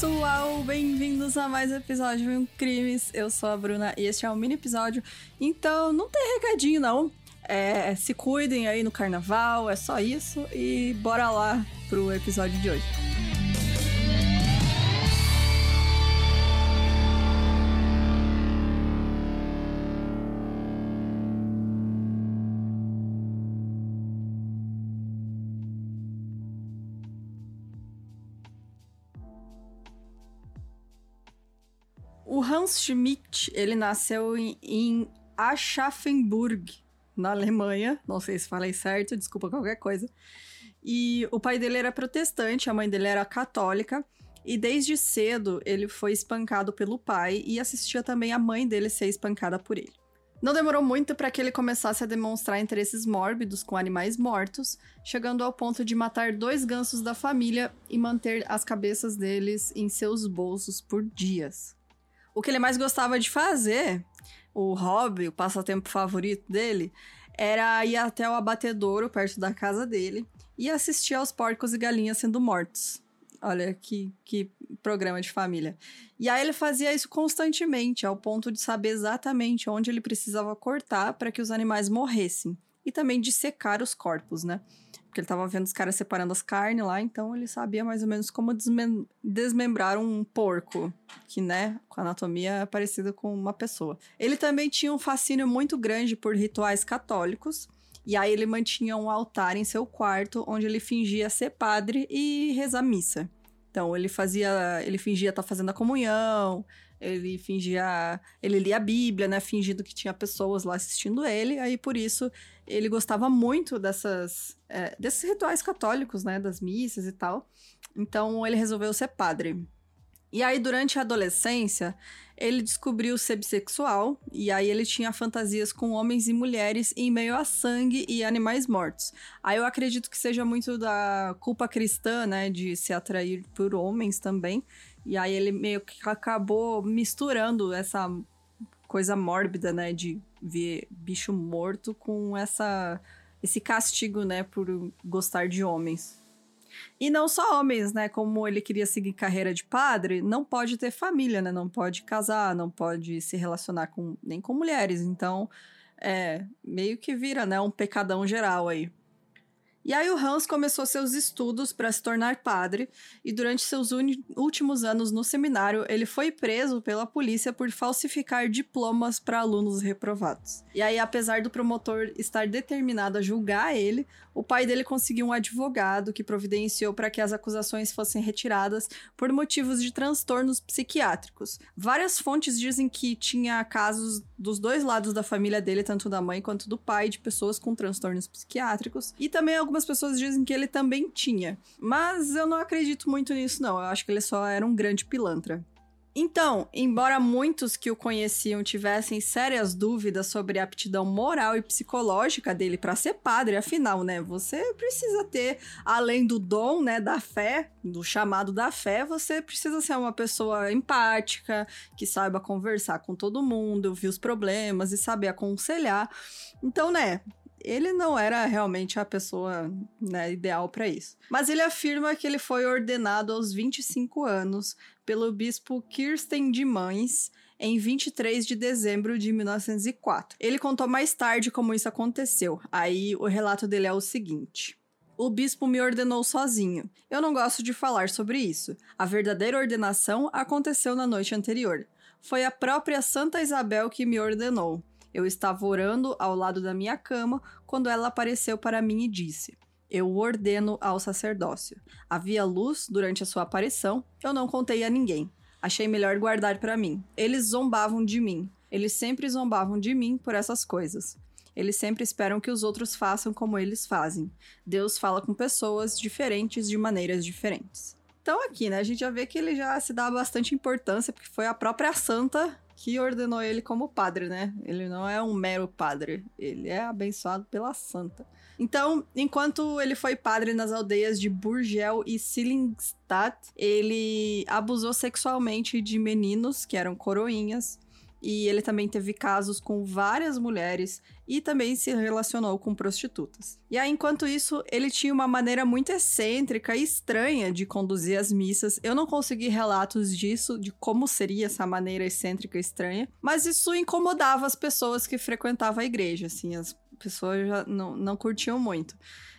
Pessoal, bem-vindos a mais um episódio de Crimes. Eu sou a Bruna e este é um mini episódio. Então não tem recadinho não. É, se cuidem aí no carnaval, é só isso e bora lá pro episódio de hoje. O Hans Schmidt, ele nasceu em, em Aschaffenburg, na Alemanha. Não sei se falei certo, desculpa qualquer coisa. E o pai dele era protestante, a mãe dele era católica. E desde cedo ele foi espancado pelo pai e assistia também a mãe dele ser espancada por ele. Não demorou muito para que ele começasse a demonstrar interesses mórbidos com animais mortos, chegando ao ponto de matar dois gansos da família e manter as cabeças deles em seus bolsos por dias. O que ele mais gostava de fazer, o hobby, o passatempo favorito dele, era ir até o abatedouro perto da casa dele e assistir aos porcos e galinhas sendo mortos. Olha que, que programa de família. E aí ele fazia isso constantemente, ao ponto de saber exatamente onde ele precisava cortar para que os animais morressem. E também de secar os corpos, né? Porque ele tava vendo os caras separando as carnes lá, então ele sabia mais ou menos como desmem desmembrar um porco, que, né, com anatomia é parecida com uma pessoa. Ele também tinha um fascínio muito grande por rituais católicos, e aí ele mantinha um altar em seu quarto, onde ele fingia ser padre e rezar missa. Então ele fazia, ele fingia estar tá fazendo a comunhão, ele fingia, ele lia a Bíblia, né, fingindo que tinha pessoas lá assistindo ele. Aí por isso ele gostava muito dessas, é, desses rituais católicos, né, das missas e tal. Então ele resolveu ser padre. E aí, durante a adolescência, ele descobriu ser bissexual, e aí ele tinha fantasias com homens e mulheres em meio a sangue e animais mortos. Aí eu acredito que seja muito da culpa cristã, né, de se atrair por homens também. E aí ele meio que acabou misturando essa coisa mórbida, né, de ver bicho morto com essa esse castigo, né, por gostar de homens. E não só homens, né? Como ele queria seguir carreira de padre, não pode ter família, né? Não pode casar, não pode se relacionar com nem com mulheres. Então, é meio que vira, né? Um pecadão geral aí. E aí o Hans começou seus estudos para se tornar padre, e durante seus últimos anos no seminário, ele foi preso pela polícia por falsificar diplomas para alunos reprovados. E aí, apesar do promotor estar determinado a julgar ele, o pai dele conseguiu um advogado que providenciou para que as acusações fossem retiradas por motivos de transtornos psiquiátricos. Várias fontes dizem que tinha casos dos dois lados da família dele, tanto da mãe quanto do pai, de pessoas com transtornos psiquiátricos, e também algumas pessoas dizem que ele também tinha. Mas eu não acredito muito nisso, não. Eu acho que ele só era um grande pilantra. Então, embora muitos que o conheciam tivessem sérias dúvidas sobre a aptidão moral e psicológica dele para ser padre, afinal, né, você precisa ter além do dom, né, da fé, do chamado da fé, você precisa ser uma pessoa empática, que saiba conversar com todo mundo, ouvir os problemas e saber aconselhar. Então, né, ele não era realmente a pessoa né, ideal para isso. Mas ele afirma que ele foi ordenado aos 25 anos pelo bispo Kirsten de Mães em 23 de dezembro de 1904. Ele contou mais tarde como isso aconteceu. Aí o relato dele é o seguinte. O bispo me ordenou sozinho. Eu não gosto de falar sobre isso. A verdadeira ordenação aconteceu na noite anterior. Foi a própria Santa Isabel que me ordenou. Eu estava orando ao lado da minha cama quando ela apareceu para mim e disse: Eu ordeno ao sacerdócio. Havia luz durante a sua aparição, eu não contei a ninguém. Achei melhor guardar para mim. Eles zombavam de mim. Eles sempre zombavam de mim por essas coisas. Eles sempre esperam que os outros façam como eles fazem. Deus fala com pessoas diferentes de maneiras diferentes. Então, aqui, né, a gente já vê que ele já se dá bastante importância, porque foi a própria santa que ordenou ele como padre, né? Ele não é um mero padre, ele é abençoado pela santa. Então, enquanto ele foi padre nas aldeias de Burgel e Sillingstadt, ele abusou sexualmente de meninos que eram coroinhas. E ele também teve casos com várias mulheres e também se relacionou com prostitutas. E aí, enquanto isso, ele tinha uma maneira muito excêntrica e estranha de conduzir as missas. Eu não consegui relatos disso, de como seria essa maneira excêntrica e estranha, mas isso incomodava as pessoas que frequentavam a igreja, assim, as pessoas já não, não curtiam muito.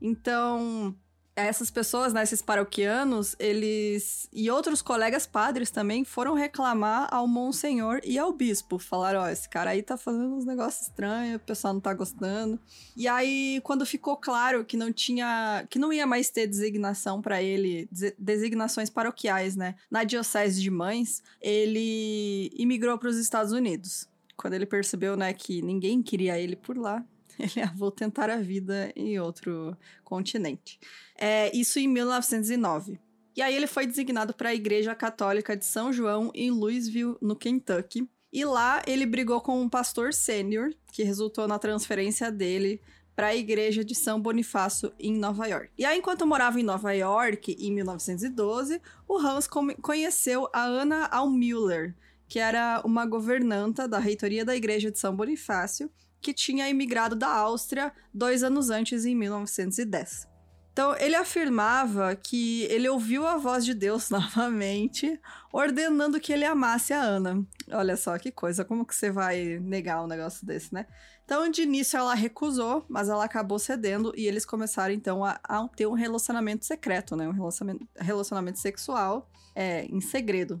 Então, essas pessoas, né, esses paroquianos, eles e outros colegas padres também foram reclamar ao monsenhor e ao bispo. Falaram, ó, oh, esse cara aí tá fazendo uns negócios estranhos, o pessoal não tá gostando. E aí, quando ficou claro que não tinha, que não ia mais ter designação para ele, designações paroquiais, né, na diocese de Mães, ele imigrou para os Estados Unidos. Quando ele percebeu, né, que ninguém queria ele por lá, ele, ah, vou tentar a vida em outro continente. É, isso em 1909. E aí ele foi designado para a Igreja Católica de São João em Louisville, no Kentucky. E lá ele brigou com um pastor sênior, que resultou na transferência dele para a igreja de São Bonifácio em Nova York. E aí, enquanto morava em Nova York, em 1912, o Hans conheceu a Anna Almüller, que era uma governanta da reitoria da igreja de São Bonifácio, que tinha imigrado da Áustria dois anos antes, em 1910. Então, ele afirmava que ele ouviu a voz de Deus novamente, ordenando que ele amasse a Ana. Olha só que coisa, como que você vai negar um negócio desse, né? Então, de início, ela recusou, mas ela acabou cedendo e eles começaram, então, a, a ter um relacionamento secreto, né? Um relacionamento, relacionamento sexual é, em segredo.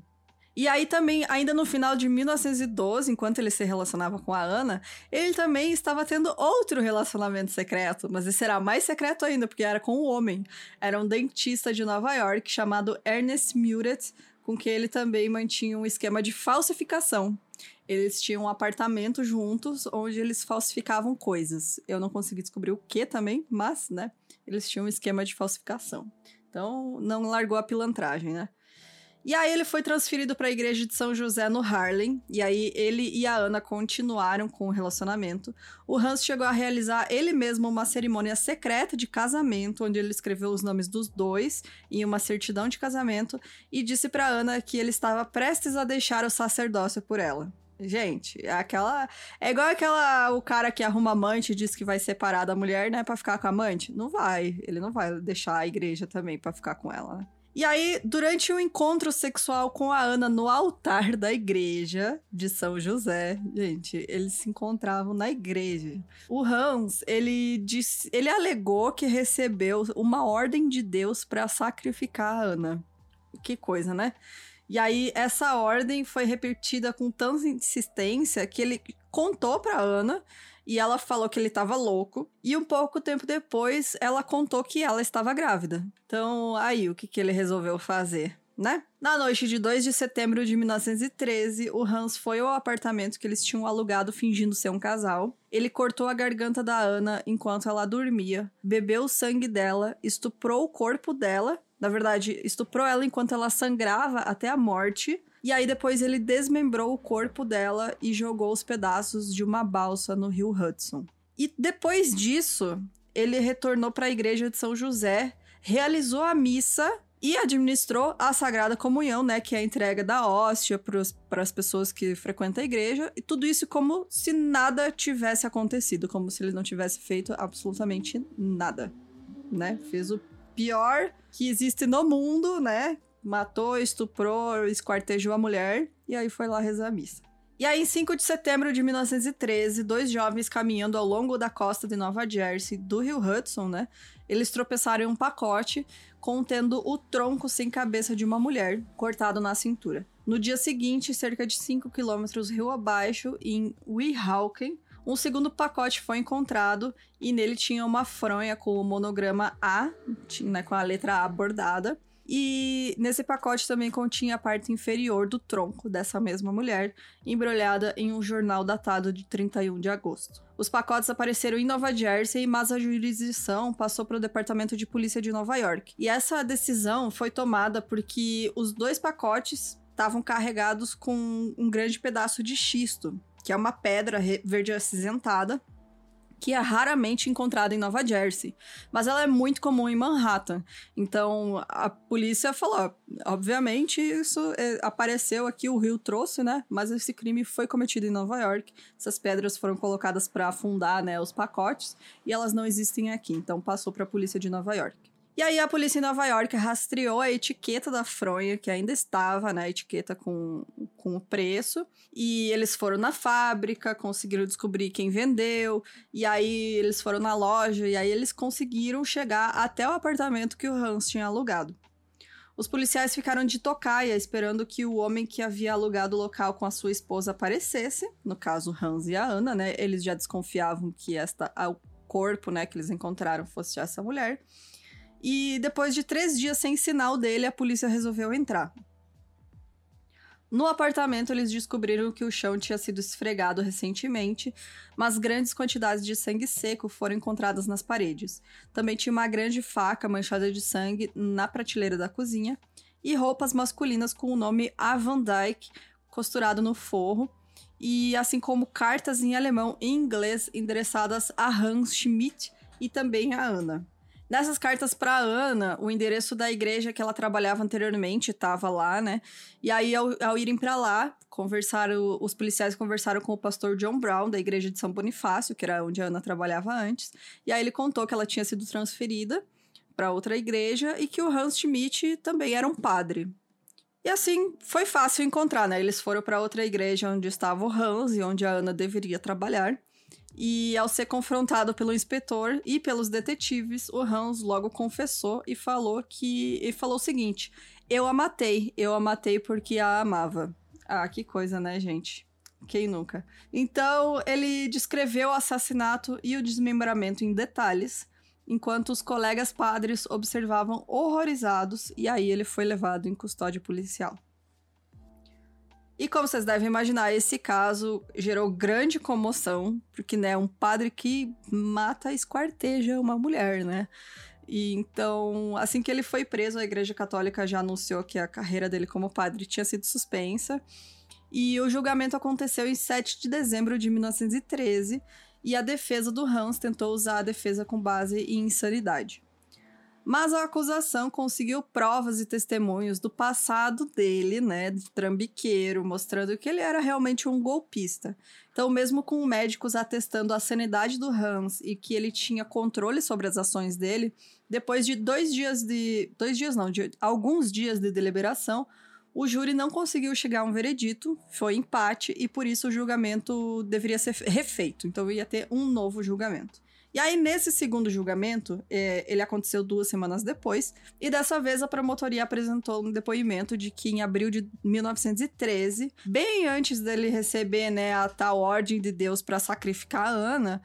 E aí também, ainda no final de 1912, enquanto ele se relacionava com a Ana, ele também estava tendo outro relacionamento secreto, mas esse era mais secreto ainda, porque era com um homem. Era um dentista de Nova York chamado Ernest Muret, com que ele também mantinha um esquema de falsificação. Eles tinham um apartamento juntos onde eles falsificavam coisas. Eu não consegui descobrir o que também, mas, né, eles tinham um esquema de falsificação. Então, não largou a pilantragem, né? E aí ele foi transferido para a igreja de São José no Harlem, e aí ele e a Ana continuaram com o relacionamento. O Hans chegou a realizar ele mesmo uma cerimônia secreta de casamento, onde ele escreveu os nomes dos dois em uma certidão de casamento e disse para Ana que ele estava prestes a deixar o sacerdócio por ela. Gente, é aquela. É igual aquela. O cara que arruma amante e diz que vai separar da mulher, né, pra ficar com a amante. Não vai. Ele não vai deixar a igreja também para ficar com ela, né? E aí, durante um encontro sexual com a Ana no altar da igreja de São José, gente, eles se encontravam na igreja. O Hans, ele disse, ele alegou que recebeu uma ordem de Deus para sacrificar a Ana. Que coisa, né? E aí, essa ordem foi repetida com tanta insistência que ele contou para Ana e ela falou que ele estava louco. E um pouco tempo depois, ela contou que ela estava grávida. Então, aí, o que, que ele resolveu fazer? Né? Na noite de 2 de setembro de 1913, o Hans foi ao apartamento que eles tinham alugado fingindo ser um casal. Ele cortou a garganta da Ana enquanto ela dormia, bebeu o sangue dela, estuprou o corpo dela. Na verdade, estuprou ela enquanto ela sangrava até a morte e aí depois ele desmembrou o corpo dela e jogou os pedaços de uma balsa no rio Hudson. E depois disso, ele retornou para a igreja de São José, realizou a missa e administrou a Sagrada Comunhão, né, que é a entrega da hóstia para as pessoas que frequentam a igreja, e tudo isso como se nada tivesse acontecido, como se ele não tivesse feito absolutamente nada, né? Fez o pior que existe no mundo, né? Matou, estuprou, esquartejou a mulher e aí foi lá rezar a missa. E aí, em 5 de setembro de 1913, dois jovens caminhando ao longo da costa de Nova Jersey, do rio Hudson, né? Eles tropeçaram em um pacote contendo o tronco sem cabeça de uma mulher, cortado na cintura. No dia seguinte, cerca de 5 quilômetros rio abaixo, em Weehawken, um segundo pacote foi encontrado e nele tinha uma fronha com o monograma A, né, com a letra A bordada, e nesse pacote também continha a parte inferior do tronco dessa mesma mulher, embrulhada em um jornal datado de 31 de agosto. Os pacotes apareceram em Nova Jersey, mas a jurisdição passou para o Departamento de Polícia de Nova York. E essa decisão foi tomada porque os dois pacotes estavam carregados com um grande pedaço de xisto, que é uma pedra verde acinzentada, que é raramente encontrada em Nova Jersey, mas ela é muito comum em Manhattan. Então a polícia falou: obviamente isso é, apareceu aqui, o Rio trouxe, né? Mas esse crime foi cometido em Nova York. Essas pedras foram colocadas para afundar, né, os pacotes e elas não existem aqui. Então passou para a polícia de Nova York. E aí a polícia em Nova York rastreou a etiqueta da fronha, que ainda estava na né, etiqueta com, com o preço, e eles foram na fábrica, conseguiram descobrir quem vendeu, e aí eles foram na loja, e aí eles conseguiram chegar até o apartamento que o Hans tinha alugado. Os policiais ficaram de tocaia, esperando que o homem que havia alugado o local com a sua esposa aparecesse, no caso Hans e a Ana, né? Eles já desconfiavam que esta o corpo, né, que eles encontraram fosse essa mulher. E depois de três dias sem sinal dele, a polícia resolveu entrar. No apartamento, eles descobriram que o chão tinha sido esfregado recentemente, mas grandes quantidades de sangue seco foram encontradas nas paredes. Também tinha uma grande faca manchada de sangue na prateleira da cozinha e roupas masculinas com o nome A Van Dyke costurado no forro, e assim como cartas em alemão e inglês endereçadas a Hans Schmidt e também a Ana. Nessas cartas para Ana, o endereço da igreja que ela trabalhava anteriormente estava lá, né? E aí, ao, ao irem para lá, conversaram, os policiais conversaram com o pastor John Brown, da igreja de São Bonifácio, que era onde a Ana trabalhava antes. E aí ele contou que ela tinha sido transferida para outra igreja e que o Hans Schmidt também era um padre. E assim, foi fácil encontrar, né? Eles foram para outra igreja onde estava o Hans e onde a Ana deveria trabalhar. E ao ser confrontado pelo inspetor e pelos detetives, o Hans logo confessou e falou que e falou o seguinte: "Eu a matei, eu a matei porque a amava". Ah, que coisa, né, gente? Quem nunca? Então, ele descreveu o assassinato e o desmembramento em detalhes, enquanto os colegas padres observavam horrorizados, e aí ele foi levado em custódia policial. E como vocês devem imaginar, esse caso gerou grande comoção, porque, né, um padre que mata, esquarteja uma mulher, né? E então, assim que ele foi preso, a Igreja Católica já anunciou que a carreira dele como padre tinha sido suspensa. E o julgamento aconteceu em 7 de dezembro de 1913, e a defesa do Hans tentou usar a defesa com base em insanidade mas a acusação conseguiu provas e testemunhos do passado dele, né, de trambiqueiro, mostrando que ele era realmente um golpista. Então, mesmo com médicos atestando a sanidade do Hans e que ele tinha controle sobre as ações dele, depois de dois dias de. dois dias não, de alguns dias de deliberação, o júri não conseguiu chegar a um veredito, foi empate e por isso o julgamento deveria ser refeito. Então ia ter um novo julgamento. E aí, nesse segundo julgamento, é, ele aconteceu duas semanas depois, e dessa vez a promotoria apresentou um depoimento de que em abril de 1913, bem antes dele receber né, a tal ordem de Deus para sacrificar a Ana,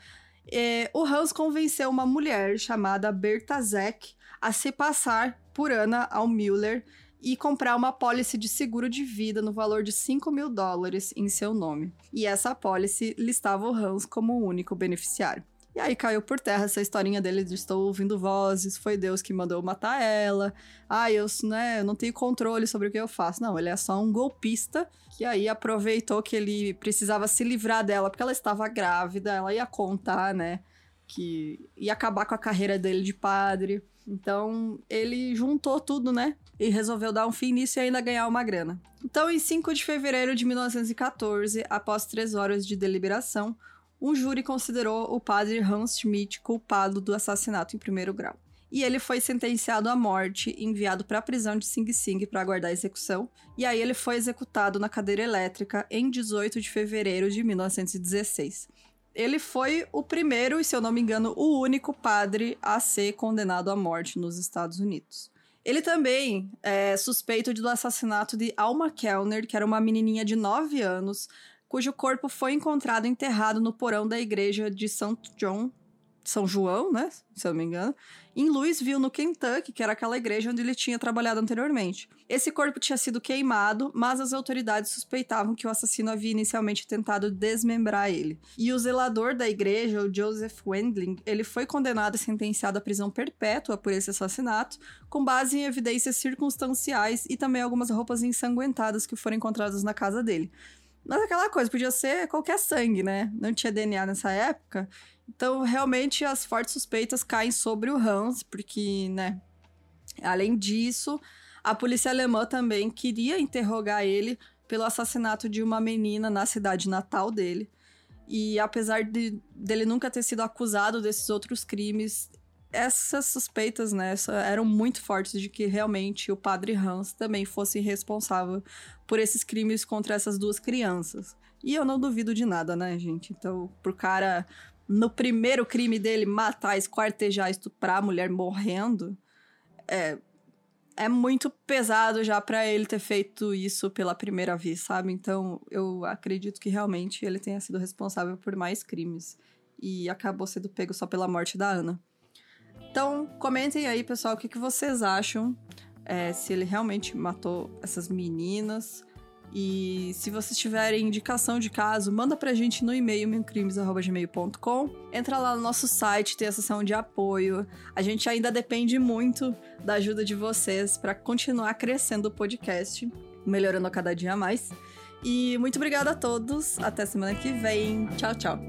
é, o Hans convenceu uma mulher chamada Berta Zeck a se passar por Ana ao Müller e comprar uma pólice de seguro de vida no valor de 5 mil dólares em seu nome. E essa pólice listava o Hans como o único beneficiário. E aí caiu por terra essa historinha dele de estou ouvindo vozes, foi Deus que mandou matar ela. Ah, eu, né, não tenho controle sobre o que eu faço. Não, ele é só um golpista que aí aproveitou que ele precisava se livrar dela porque ela estava grávida, ela ia contar, né, que ia acabar com a carreira dele de padre. Então, ele juntou tudo, né? E resolveu dar um fim nisso e ainda ganhar uma grana. Então, em 5 de fevereiro de 1914, após três horas de deliberação, um júri considerou o padre Hans Schmidt culpado do assassinato em primeiro grau. E ele foi sentenciado à morte enviado para a prisão de Sing Sing para aguardar a execução. E aí ele foi executado na cadeira elétrica em 18 de fevereiro de 1916. Ele foi o primeiro, e se eu não me engano, o único padre a ser condenado à morte nos Estados Unidos. Ele também é suspeito do assassinato de Alma Kellner, que era uma menininha de 9 anos, cujo corpo foi encontrado enterrado no porão da igreja de St. John, São João, né? Se eu não me engano, em Louisville, no Kentucky, que era aquela igreja onde ele tinha trabalhado anteriormente. Esse corpo tinha sido queimado, mas as autoridades suspeitavam que o assassino havia inicialmente tentado desmembrar ele. E o zelador da igreja, o Joseph Wendling, ele foi condenado e sentenciado à prisão perpétua por esse assassinato, com base em evidências circunstanciais e também algumas roupas ensanguentadas que foram encontradas na casa dele. Mas aquela coisa, podia ser qualquer sangue, né? Não tinha DNA nessa época. Então, realmente, as fortes suspeitas caem sobre o Hans, porque, né? Além disso, a polícia alemã também queria interrogar ele pelo assassinato de uma menina na cidade natal dele. E apesar de dele nunca ter sido acusado desses outros crimes, essas suspeitas, né, eram muito fortes de que realmente o padre Hans também fosse responsável por esses crimes contra essas duas crianças. E eu não duvido de nada, né, gente? Então, pro cara, no primeiro crime dele, matar, esquartejar, estuprar a mulher morrendo, é, é muito pesado já para ele ter feito isso pela primeira vez, sabe? Então, eu acredito que realmente ele tenha sido responsável por mais crimes. E acabou sendo pego só pela morte da Ana. Então, comentem aí, pessoal, o que, que vocês acham. É, se ele realmente matou essas meninas. E se vocês tiverem indicação de caso, manda pra gente no e-mail mincrimes.gmail.com. Entra lá no nosso site, tem a seção de apoio. A gente ainda depende muito da ajuda de vocês para continuar crescendo o podcast, melhorando cada dia mais. E muito obrigada a todos. Até semana que vem. Tchau, tchau.